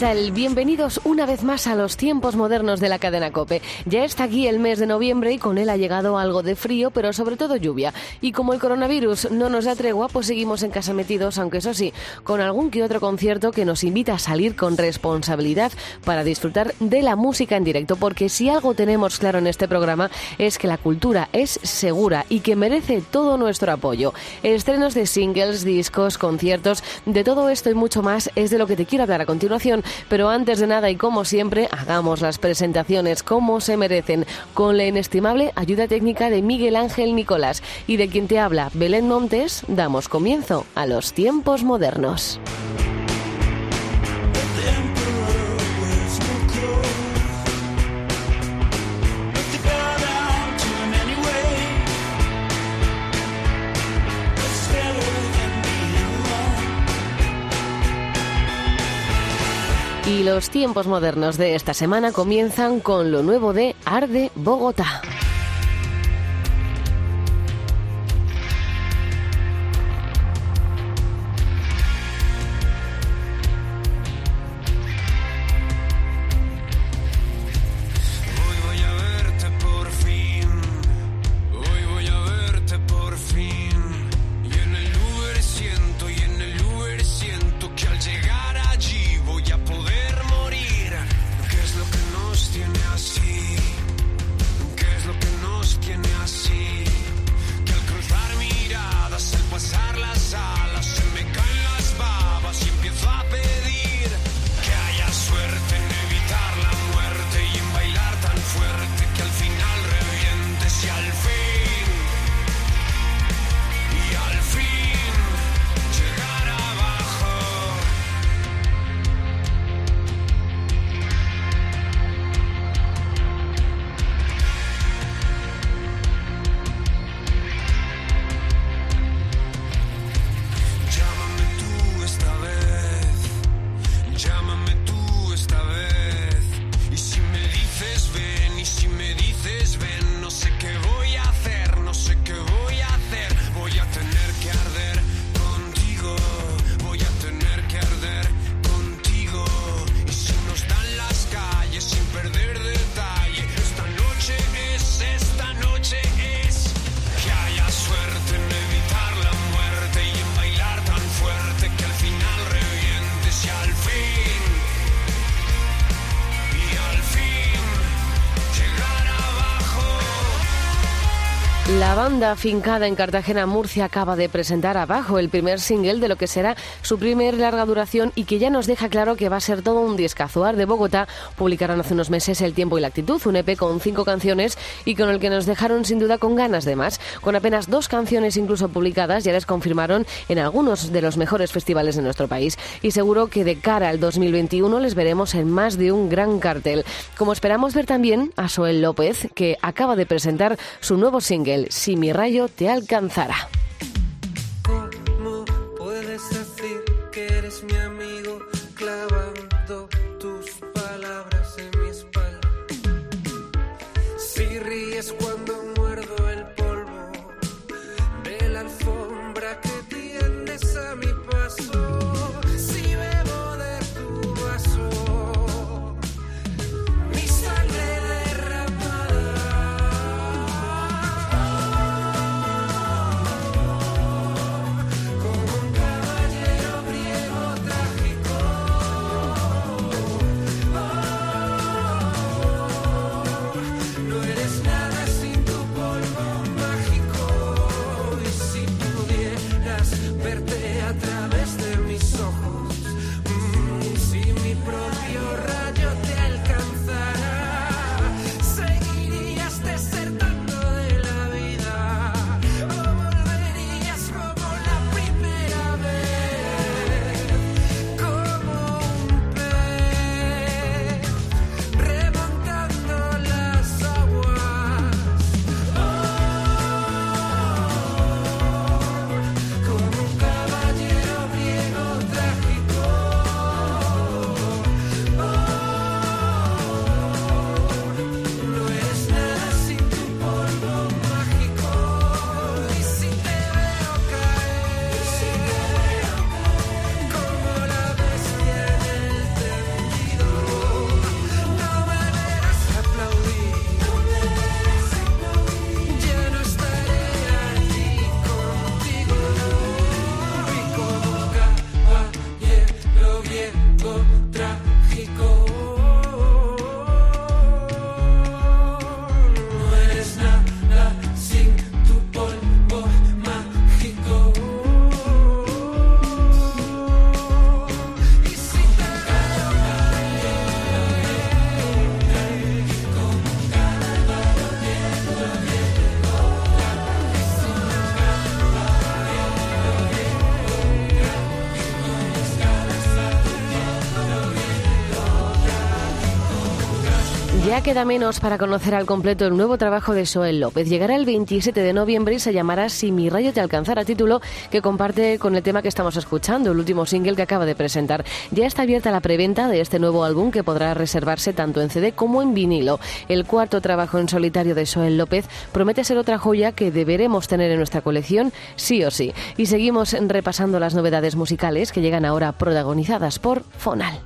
Tal? Bienvenidos una vez más a los tiempos modernos de la cadena Cope. Ya está aquí el mes de noviembre y con él ha llegado algo de frío, pero sobre todo lluvia. Y como el coronavirus no nos da tregua, pues seguimos en casa metidos, aunque eso sí, con algún que otro concierto que nos invita a salir con responsabilidad para disfrutar de la música en directo. Porque si algo tenemos claro en este programa es que la cultura es segura y que merece todo nuestro apoyo. Estrenos de singles, discos, conciertos, de todo esto y mucho más es de lo que te quiero hablar a continuación pero antes de nada y como siempre, hagamos las presentaciones como se merecen, con la inestimable ayuda técnica de Miguel Ángel Nicolás y de quien te habla Belén Montes, damos comienzo a los tiempos modernos. Y los tiempos modernos de esta semana comienzan con lo nuevo de Arde Bogotá. Banda fincada en Cartagena, Murcia, acaba de presentar Abajo, el primer single de lo que será su primer larga duración y que ya nos deja claro que va a ser todo un discazo. de Bogotá publicaron hace unos meses El tiempo y la actitud, un EP con cinco canciones y con el que nos dejaron sin duda con ganas de más. Con apenas dos canciones incluso publicadas, ya les confirmaron en algunos de los mejores festivales de nuestro país. Y seguro que de cara al 2021 les veremos en más de un gran cartel. Como esperamos ver también a Soel López, que acaba de presentar su nuevo single, si mi rayo te alcanzara. ¿Cómo puedes decir que eres mi amigo Queda menos para conocer al completo el nuevo trabajo de Soel López. Llegará el 27 de noviembre y se llamará Si mi rayo te alcanzara, título que comparte con el tema que estamos escuchando, el último single que acaba de presentar. Ya está abierta la preventa de este nuevo álbum que podrá reservarse tanto en CD como en vinilo. El cuarto trabajo en solitario de Soel López promete ser otra joya que deberemos tener en nuestra colección sí o sí. Y seguimos repasando las novedades musicales que llegan ahora protagonizadas por Fonal.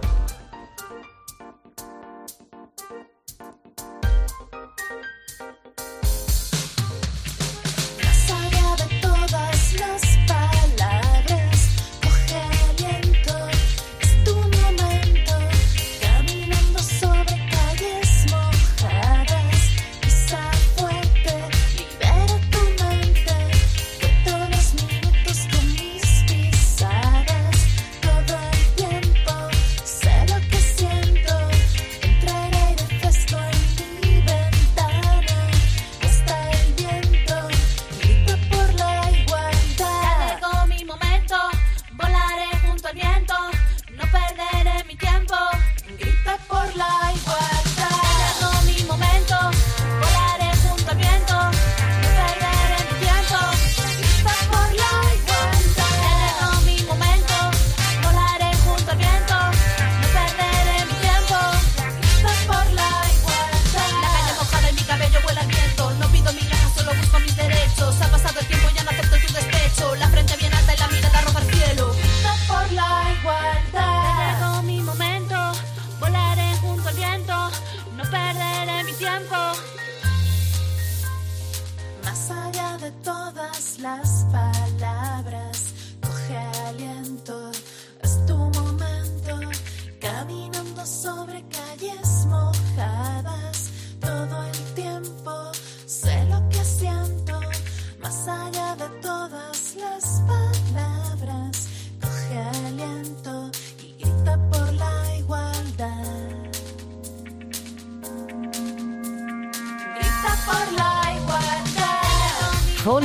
de todas las partes.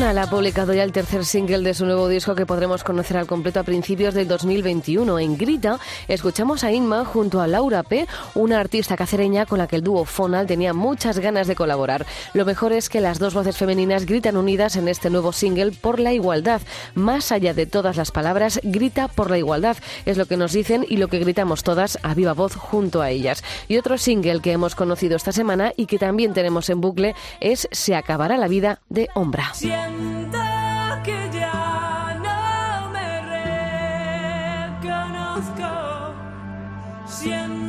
Fonal ha publicado ya el tercer single de su nuevo disco que podremos conocer al completo a principios del 2021. En Grita escuchamos a Inma junto a Laura P., una artista cacereña con la que el dúo Fonal tenía muchas ganas de colaborar. Lo mejor es que las dos voces femeninas gritan unidas en este nuevo single por la igualdad. Más allá de todas las palabras, grita por la igualdad. Es lo que nos dicen y lo que gritamos todas a viva voz junto a ellas. Y otro single que hemos conocido esta semana y que también tenemos en bucle es Se acabará la vida de Ombra. Siento que ya no me reconozco. Siento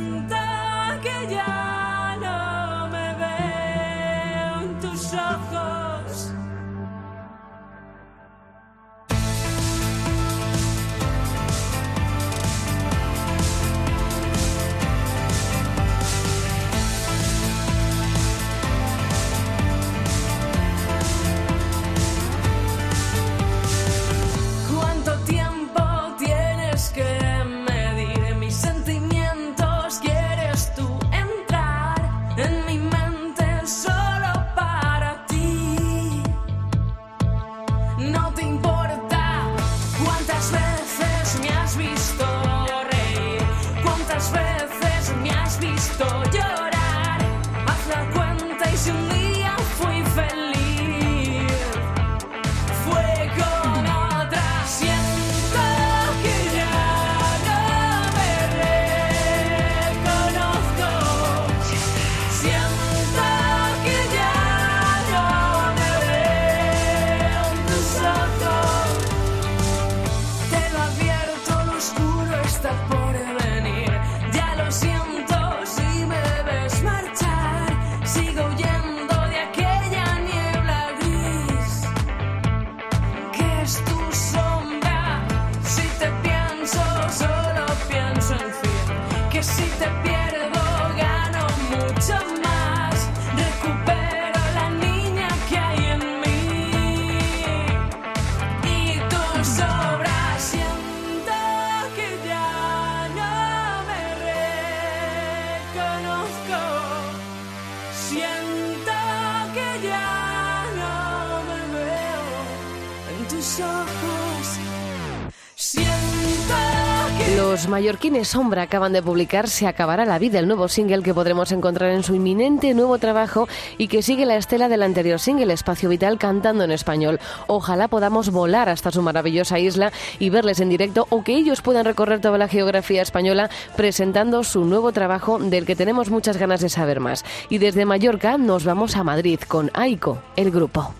que ya no me veo en tus Los mallorquines Sombra acaban de publicar Se acabará la vida, el nuevo single que podremos encontrar en su inminente nuevo trabajo y que sigue la estela del anterior single, Espacio Vital, cantando en español. Ojalá podamos volar hasta su maravillosa isla y verles en directo o que ellos puedan recorrer toda la geografía española presentando su nuevo trabajo del que tenemos muchas ganas de saber más. Y desde Mallorca nos vamos a Madrid con Aiko, el grupo.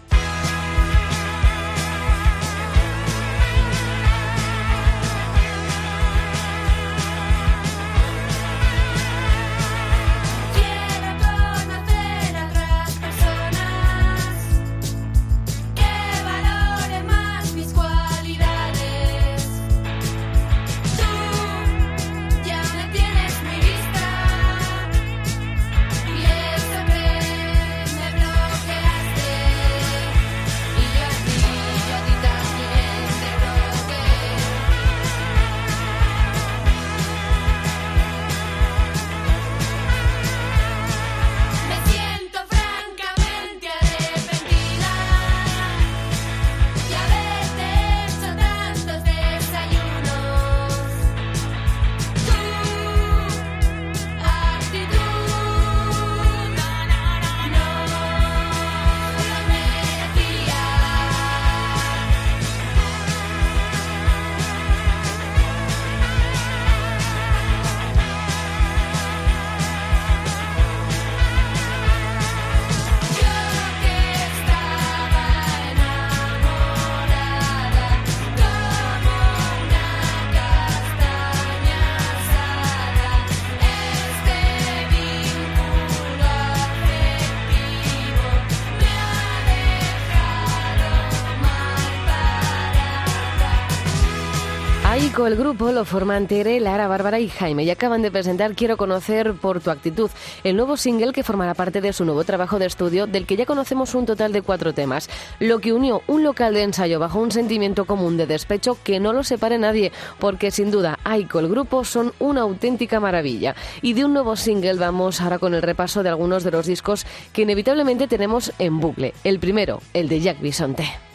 El grupo, lo forman Tere, Lara, Bárbara y Jaime y acaban de presentar Quiero conocer por tu actitud, el nuevo single que formará parte de su nuevo trabajo de estudio del que ya conocemos un total de cuatro temas, lo que unió un local de ensayo bajo un sentimiento común de despecho que no lo separe nadie, porque sin duda Aiko, el grupo, son una auténtica maravilla. Y de un nuevo single vamos ahora con el repaso de algunos de los discos que inevitablemente tenemos en bucle. El primero, el de Jack Bisonte.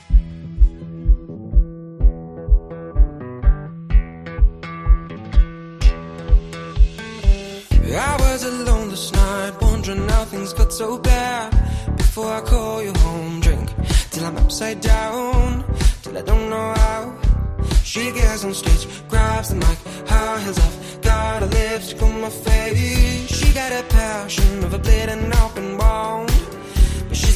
I was alone this night, wondering how things got so bad. Before I call you home, drink till I'm upside down, till I don't know how. She gets on stage, grabs the mic, high heels off, got her lipstick on my face. She got a passion of a bleeding open wound.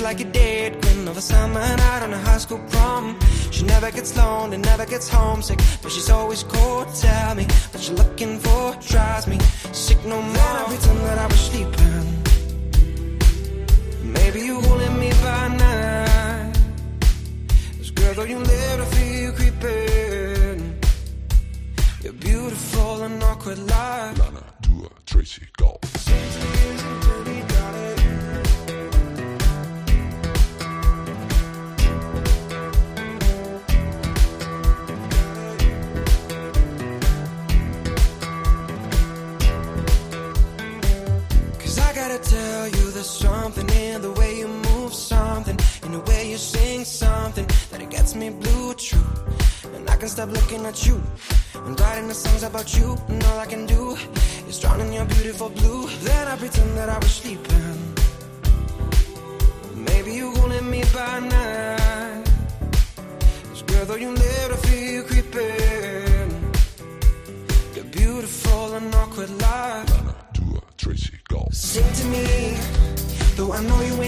Like a dead queen of a summer night on a high school prom. She never gets lonely, never gets homesick, but she's always cold. Tell me what you're looking for, drives me sick no more. I pretend that I was sleeping. Maybe you holding me by night. This girl, though you live, I feel you creeping. You're beautiful and awkward like Lana, Dua, Tracy, Golf. You, there's something in the way you move, something in the way you sing, something that it gets me blue, true. And I can stop looking at you and writing the songs about you. And all I can do is drown in your beautiful blue. Then I pretend that I was sleeping. Maybe you holding me by night. I know you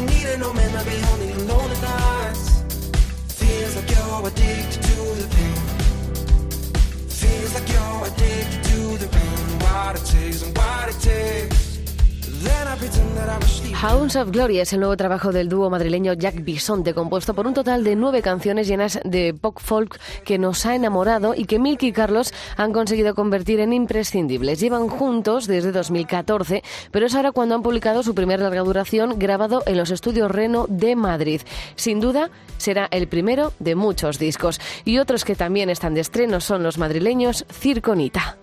Hounds of Glory es el nuevo trabajo del dúo madrileño Jack Bisonte, compuesto por un total de nueve canciones llenas de pop folk que nos ha enamorado y que Milky y Carlos han conseguido convertir en imprescindibles. Llevan juntos desde 2014, pero es ahora cuando han publicado su primer larga duración grabado en los estudios Reno de Madrid. Sin duda, será el primero de muchos discos. Y otros que también están de estreno son los madrileños Circonita.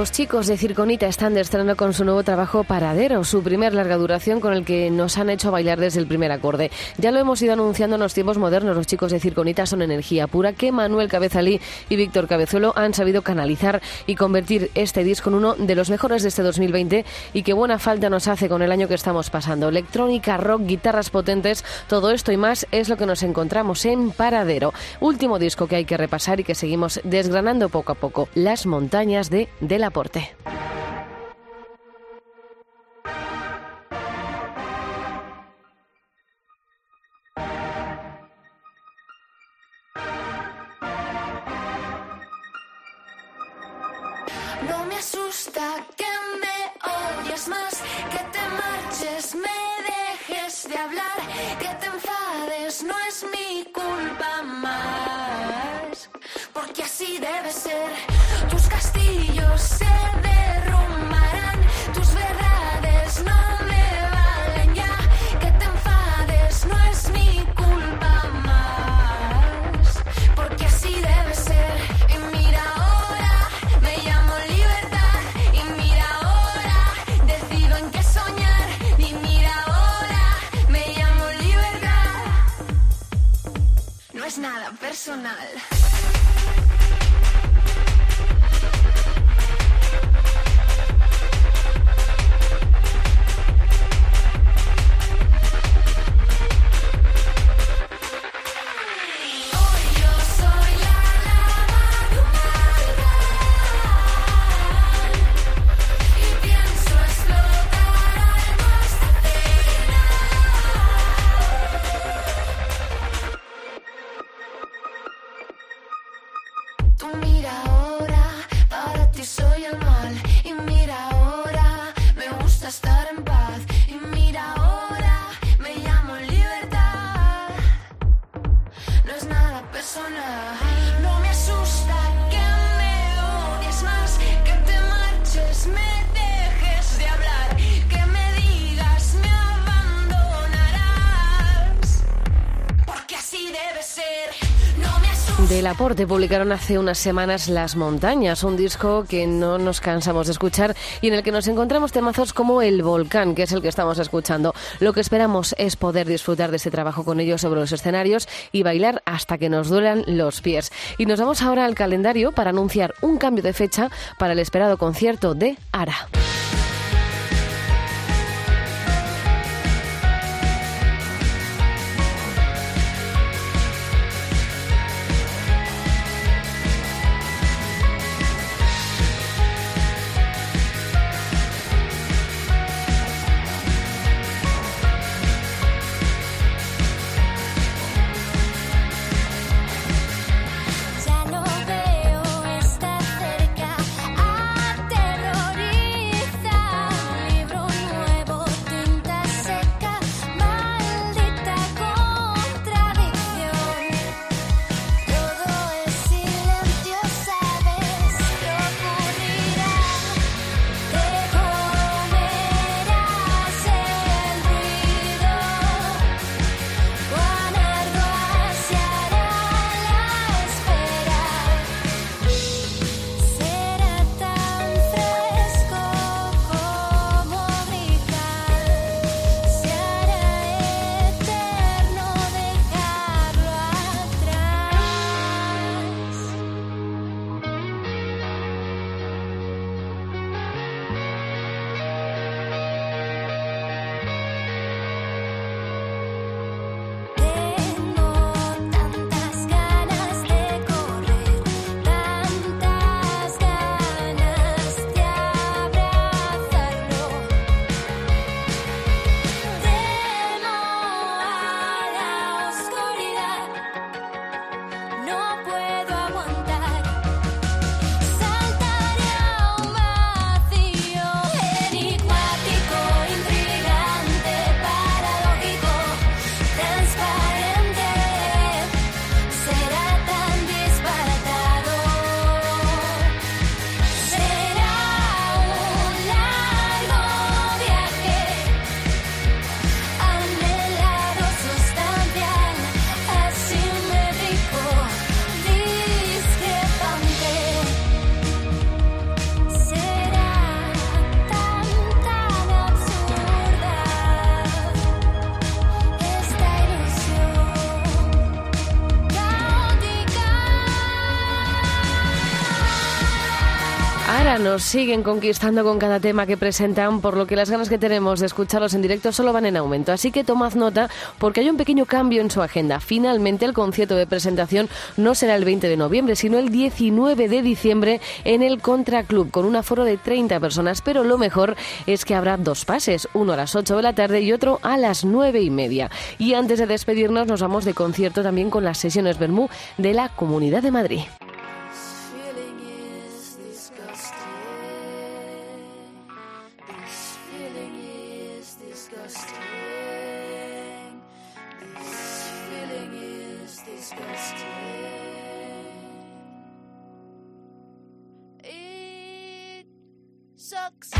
Los chicos de Circonita están de con su nuevo trabajo Paradero, su primer larga duración con el que nos han hecho bailar desde el primer acorde. Ya lo hemos ido anunciando en los tiempos modernos, los chicos de Circonita son energía pura que Manuel Cabezalí y Víctor Cabezuelo han sabido canalizar y convertir este disco en uno de los mejores de este 2020 y que buena falta nos hace con el año que estamos pasando. Electrónica, rock, guitarras potentes, todo esto y más es lo que nos encontramos en Paradero, último disco que hay que repasar y que seguimos desgranando poco a poco, Las montañas de Del No me asusta que me odies más, que te marches, me dejes de hablar, que te enfades, no es mi culpa más, porque así debe ser. Asusta. Del Aporte publicaron hace unas semanas Las Montañas, un disco que no nos cansamos de escuchar y en el que nos encontramos temazos como El Volcán, que es el que estamos escuchando. Lo que esperamos es poder disfrutar de este trabajo con ellos sobre los escenarios y bailar hasta que nos duelan los pies. Y nos vamos ahora al calendario para anunciar un cambio de fecha para el esperado concierto de Ara. Nos siguen conquistando con cada tema que presentan, por lo que las ganas que tenemos de escucharlos en directo solo van en aumento. Así que tomad nota porque hay un pequeño cambio en su agenda. Finalmente el concierto de presentación no será el 20 de noviembre, sino el 19 de diciembre en el Contra Club con un aforo de 30 personas. Pero lo mejor es que habrá dos pases, uno a las 8 de la tarde y otro a las 9 y media. Y antes de despedirnos nos vamos de concierto también con las sesiones Bermú de la Comunidad de Madrid. Sucks.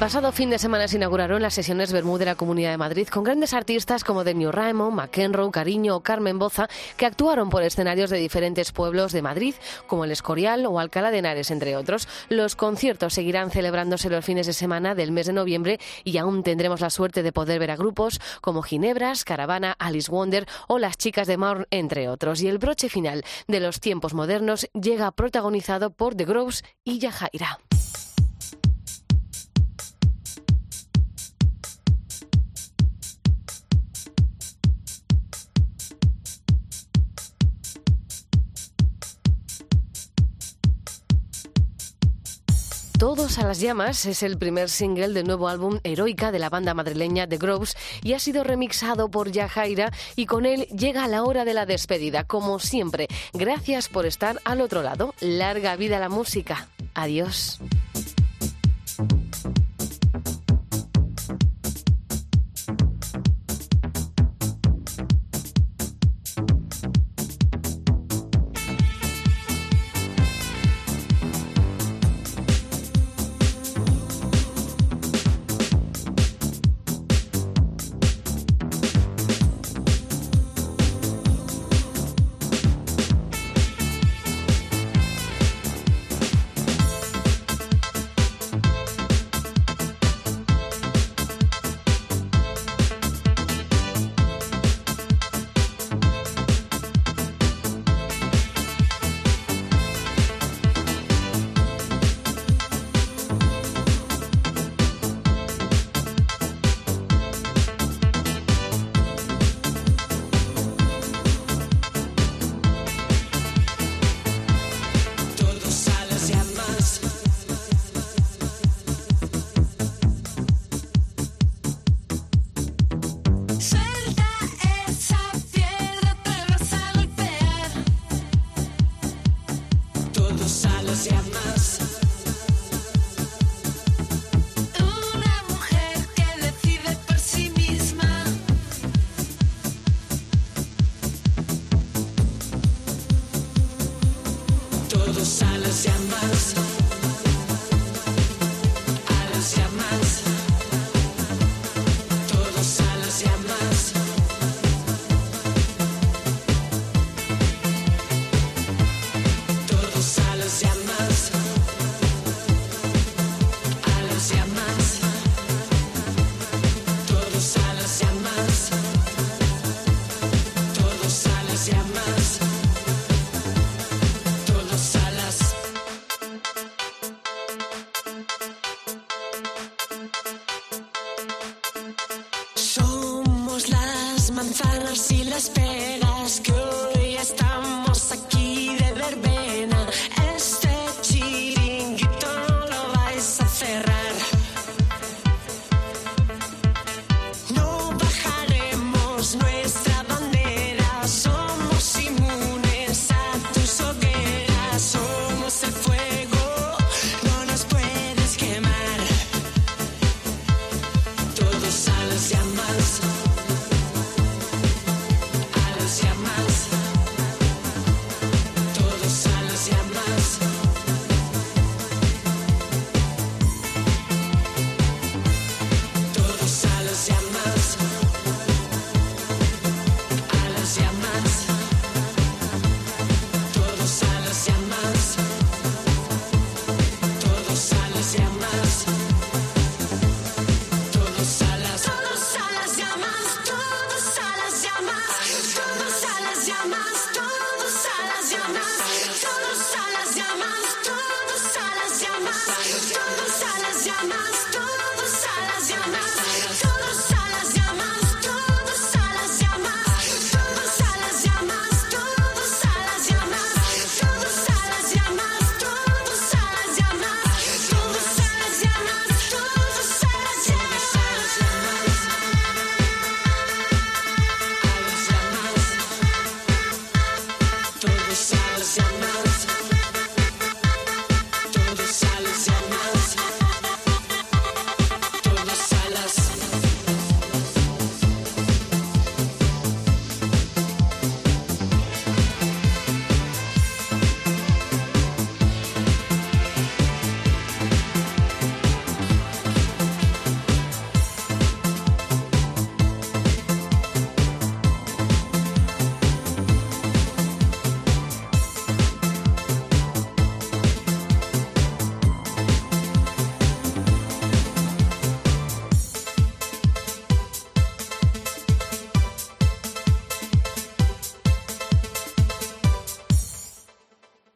Pasado fin de semana se inauguraron las sesiones Bermú de la Comunidad de Madrid con grandes artistas como Denio Raimo, McEnroe, Cariño o Carmen Boza que actuaron por escenarios de diferentes pueblos de Madrid como el Escorial o Alcalá de Henares, entre otros. Los conciertos seguirán celebrándose los fines de semana del mes de noviembre y aún tendremos la suerte de poder ver a grupos como Ginebras, Caravana, Alice Wonder o Las Chicas de Maur, entre otros. Y el broche final de los tiempos modernos llega protagonizado por The Groves y Yajaira. Todos a las llamas es el primer single del nuevo álbum Heroica de la banda madrileña The Groves y ha sido remixado por Yajaira y con él llega la hora de la despedida. Como siempre, gracias por estar al otro lado. Larga vida la música. Adiós.